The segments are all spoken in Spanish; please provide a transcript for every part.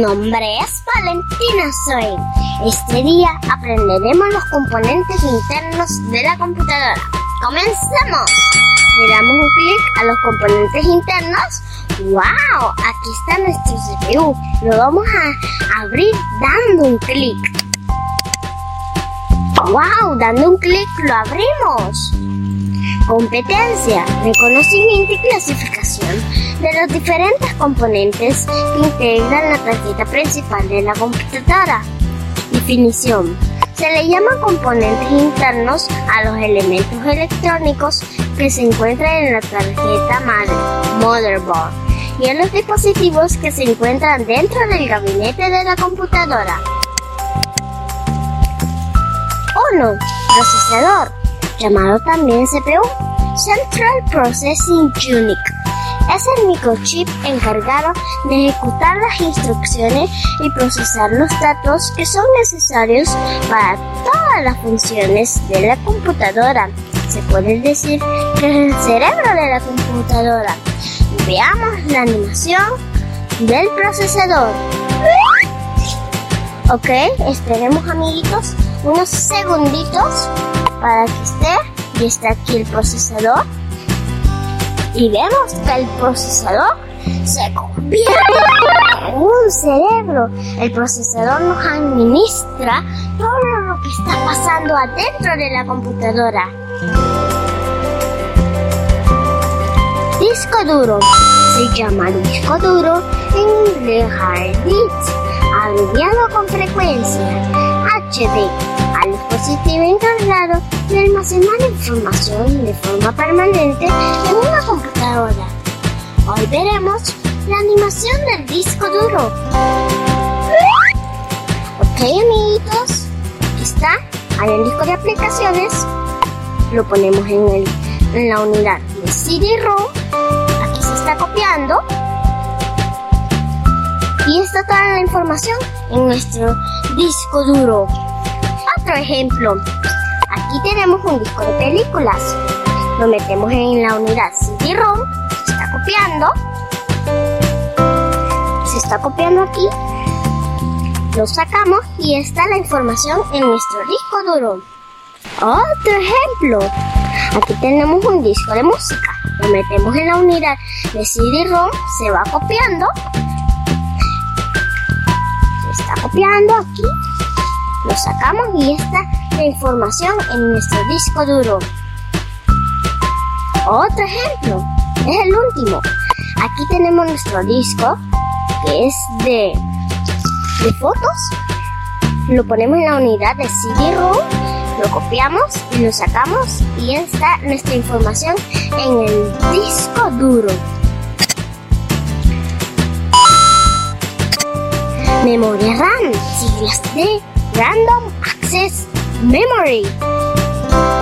nombre es Valentina Soy. Este día aprenderemos los componentes internos de la computadora. ¡Comencemos! Le damos un clic a los componentes internos. ¡Wow! Aquí está nuestro CPU. Lo vamos a abrir dando un clic. ¡Wow! Dando un clic lo abrimos. Competencia, reconocimiento y clasificación de los diferentes componentes que integran la tarjeta principal de la computadora. Definición. Se le llama componentes internos a los elementos electrónicos que se encuentran en la tarjeta madre, motherboard, y a los dispositivos que se encuentran dentro del gabinete de la computadora. 1. Procesador, llamado también CPU, Central Processing Unit. Es el microchip encargado de ejecutar las instrucciones y procesar los datos que son necesarios para todas las funciones de la computadora. Se puede decir que es el cerebro de la computadora. Veamos la animación del procesador. Ok, esperemos amiguitos unos segunditos para que esté y está aquí el procesador y vemos que el procesador se convierte en un cerebro. El procesador nos administra todo lo que está pasando adentro de la computadora. Disco duro. Se llama disco duro en inglés hard disk, abreviado con frecuencia HD, dispositivo encargado de almacenar información de forma permanente en una computadora. Hoy veremos la animación del disco duro. Ok amiguitos, está, hay un disco de aplicaciones, lo ponemos en, el, en la unidad de CD-ROM, aquí se está copiando y está toda la información en nuestro disco duro. Otro ejemplo, aquí tenemos un disco de películas. Lo metemos en la unidad CD-ROM, se está copiando. Se está copiando aquí. Lo sacamos y está la información en nuestro disco duro. Otro ejemplo, aquí tenemos un disco de música. Lo metemos en la unidad de CD-ROM, se va copiando está copiando aquí. Lo sacamos y está la información en nuestro disco duro. Otro ejemplo, es el último. Aquí tenemos nuestro disco que es de, de fotos. Lo ponemos en la unidad de CD-ROM, lo copiamos y lo sacamos y está nuestra información en el disco duro. Memoria RAM, siglas de Random Access Memory,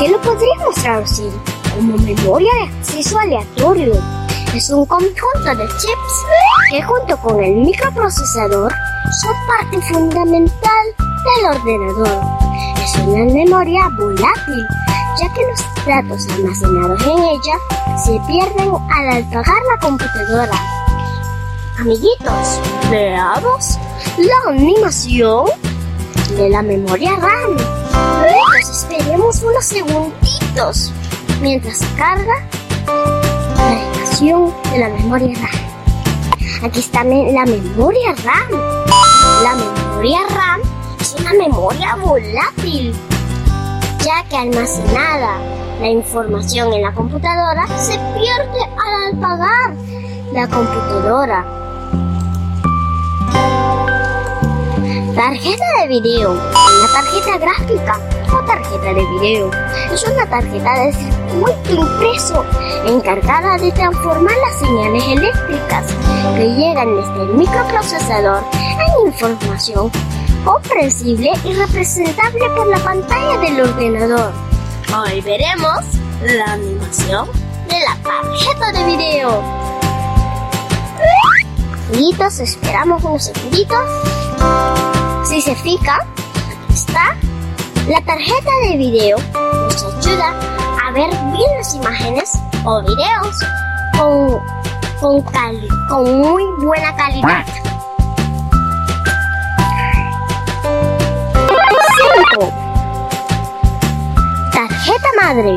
que lo podríamos traducir como memoria de acceso aleatorio. Es un conjunto de chips que junto con el microprocesador son parte fundamental del ordenador. Es una memoria volátil, ya que los datos almacenados en ella se pierden al apagar la computadora. Amiguitos, veamos la animación de la memoria RAM. Esperemos unos segunditos mientras se carga la animación de la memoria RAM. Aquí está la memoria RAM. La memoria RAM es una memoria volátil, ya que almacenada la información en la computadora se pierde al apagar la computadora. Tarjeta de video. Una tarjeta gráfica o tarjeta de video. Es una tarjeta de circuito impreso encargada de transformar las señales eléctricas que llegan desde el microprocesador en información comprensible y representable por la pantalla del ordenador. Hoy veremos la animación de la tarjeta de video. Amiguitos, esperamos unos segunditos. Si se fija, está la tarjeta de video. Nos ayuda a ver bien las imágenes o videos con, con, muy buena calidad. 5. Tarjeta madre.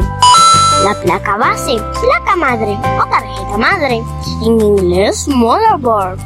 La placa base, placa madre o tarjeta madre. En inglés, motherboard